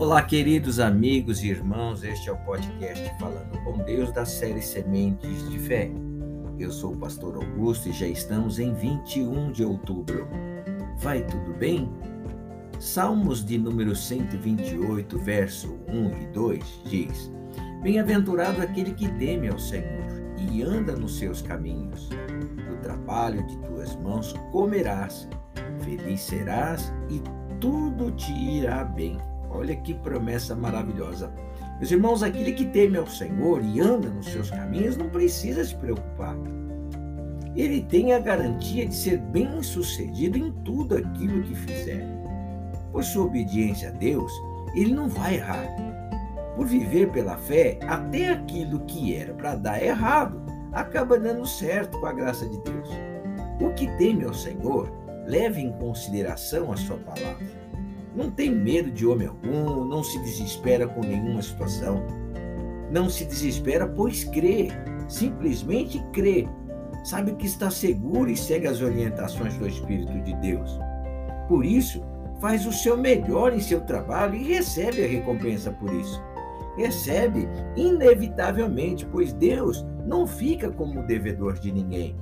Olá, queridos amigos e irmãos, este é o podcast Falando com Deus da série Sementes de Fé. Eu sou o pastor Augusto e já estamos em 21 de outubro. Vai tudo bem? Salmos de número 128, verso 1 e 2 diz: Bem-aventurado aquele que teme ao Senhor e anda nos seus caminhos. Do trabalho de tuas mãos comerás, feliz serás e tudo te irá bem. Olha que promessa maravilhosa. Meus irmãos, aquele que teme ao Senhor e anda nos seus caminhos não precisa se preocupar. Ele tem a garantia de ser bem-sucedido em tudo aquilo que fizer. Por sua obediência a Deus, ele não vai errar. Por viver pela fé, até aquilo que era para dar errado acaba dando certo com a graça de Deus. O que teme ao Senhor, leve em consideração a sua palavra. Não tem medo de homem algum, não se desespera com nenhuma situação. Não se desespera, pois crê, simplesmente crê. Sabe que está seguro e segue as orientações do Espírito de Deus. Por isso, faz o seu melhor em seu trabalho e recebe a recompensa por isso. Recebe inevitavelmente, pois Deus não fica como devedor de ninguém.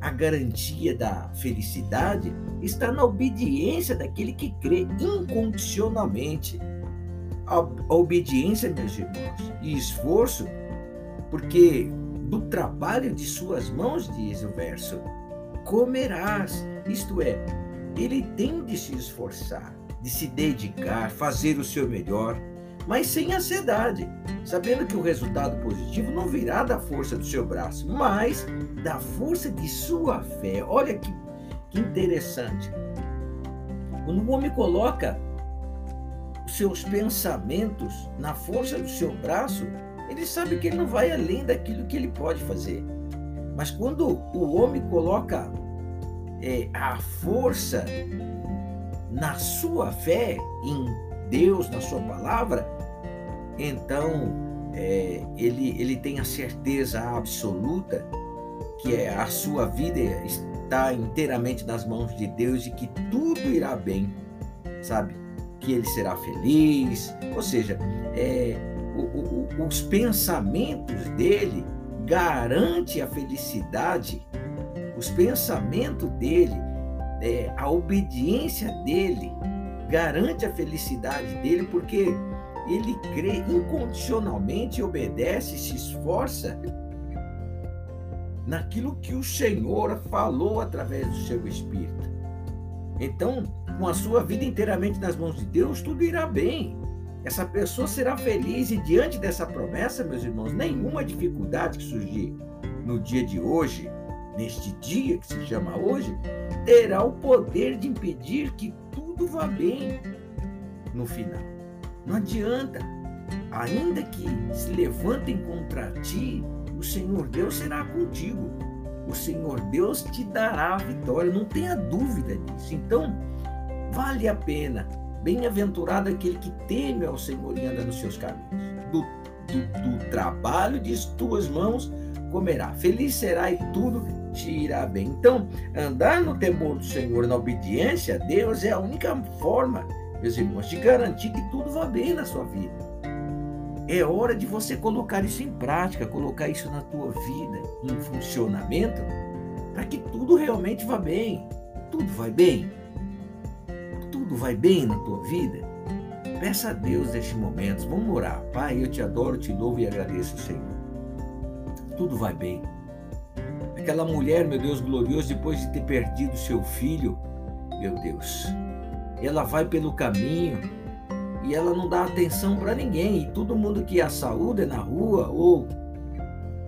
A garantia da felicidade está na obediência daquele que crê incondicionalmente. A, a obediência, meus irmãos, e esforço, porque do trabalho de suas mãos, diz o verso, comerás. Isto é, ele tem de se esforçar, de se dedicar, fazer o seu melhor mas sem ansiedade, sabendo que o resultado positivo não virá da força do seu braço, mas da força de sua fé. Olha que, que interessante. Quando o homem coloca seus pensamentos na força do seu braço, ele sabe que ele não vai além daquilo que ele pode fazer. Mas quando o homem coloca é, a força na sua fé, em Deus, na sua palavra, então é, ele, ele tem a certeza absoluta que é, a sua vida está inteiramente nas mãos de Deus e que tudo irá bem, sabe? Que ele será feliz, ou seja, é, o, o, os pensamentos dele garante a felicidade, os pensamentos dele, é, a obediência dele garante a felicidade dele, porque ele crê incondicionalmente, obedece, se esforça naquilo que o Senhor falou através do seu Espírito. Então, com a sua vida inteiramente nas mãos de Deus, tudo irá bem. Essa pessoa será feliz e diante dessa promessa, meus irmãos, nenhuma dificuldade que surgir no dia de hoje, neste dia que se chama hoje, terá o poder de impedir que tudo vá bem no final. Não adianta. Ainda que se levantem contra ti, o Senhor Deus será contigo. O Senhor Deus te dará a vitória, não tenha dúvida disso. Então, vale a pena. Bem-aventurado aquele que teme ao Senhor e anda nos seus caminhos. Do, do, do trabalho de tuas mãos comerá. Feliz será e tudo te irá bem. Então, andar no temor do Senhor, na obediência a Deus, é a única forma meus irmãos, de garantir que tudo vá bem na sua vida. É hora de você colocar isso em prática, colocar isso na tua vida, em funcionamento, para que tudo realmente vá bem. Tudo vai bem? Tudo vai bem na tua vida? Peça a Deus neste momento. Vamos orar. Pai, eu te adoro, te louvo e agradeço, Senhor. Tudo vai bem. Aquela mulher, meu Deus glorioso, depois de ter perdido seu filho, meu Deus, ela vai pelo caminho e ela não dá atenção para ninguém. E todo mundo que a saúde na rua ou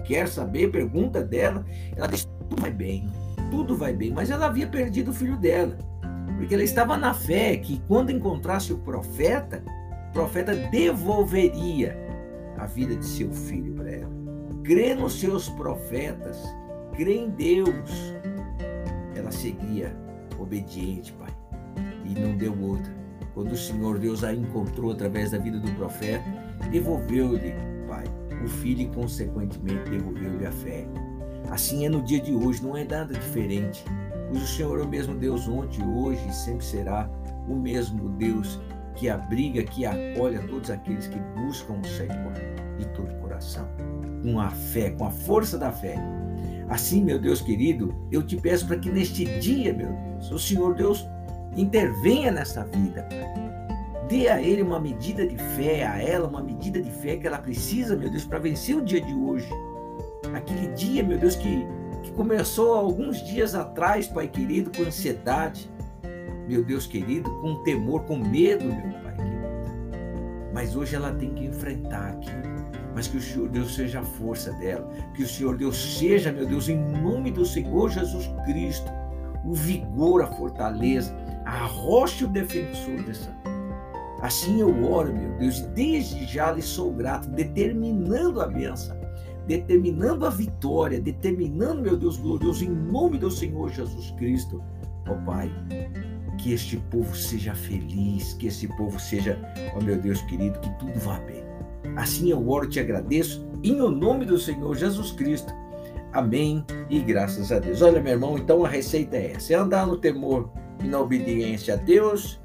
quer saber, pergunta dela, ela diz: tudo vai bem, tudo vai bem. Mas ela havia perdido o filho dela, porque ela estava na fé que quando encontrasse o profeta, o profeta devolveria a vida de seu filho para ela. Crê nos seus profetas, crê em Deus. Ela seguia obediente, Pai e não deu outra. Quando o Senhor Deus a encontrou através da vida do profeta, devolveu-lhe, Pai, o filho e, consequentemente, devolveu-lhe a fé. Assim é no dia de hoje, não é nada diferente. Pois o Senhor é o mesmo Deus ontem, hoje e sempre será o mesmo Deus que abriga, que acolhe a todos aqueles que buscam o Senhor de todo o coração, com a fé, com a força da fé. Assim, meu Deus querido, eu te peço para que neste dia, meu Deus, o Senhor Deus intervenha nessa vida. Dê a ele uma medida de fé, a ela uma medida de fé que ela precisa, meu Deus, para vencer o dia de hoje. Aquele dia, meu Deus, que, que começou alguns dias atrás, Pai querido, com ansiedade, meu Deus querido, com temor, com medo, meu Pai querido. Mas hoje ela tem que enfrentar aquilo. Mas que o Senhor Deus seja a força dela. Que o Senhor Deus seja, meu Deus, em nome do Senhor Jesus Cristo, o vigor, a fortaleza, a rocha e o defensor dessa vida. Assim eu oro, meu Deus, e desde já lhe sou grato, determinando a benção, determinando a vitória, determinando, meu Deus glorioso, em nome do Senhor Jesus Cristo, ó Pai, que este povo seja feliz, que esse povo seja, ó meu Deus querido, que tudo vá bem. Assim eu oro te agradeço, em o nome do Senhor Jesus Cristo. Amém e graças a Deus. Olha, meu irmão, então a receita é essa: é andar no temor e na obediência a Deus,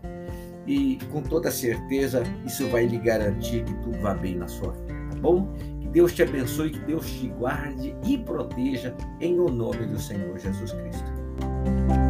e com toda certeza isso vai lhe garantir que tudo vá bem na sua vida, tá bom? Que Deus te abençoe, que Deus te guarde e proteja em o nome do Senhor Jesus Cristo.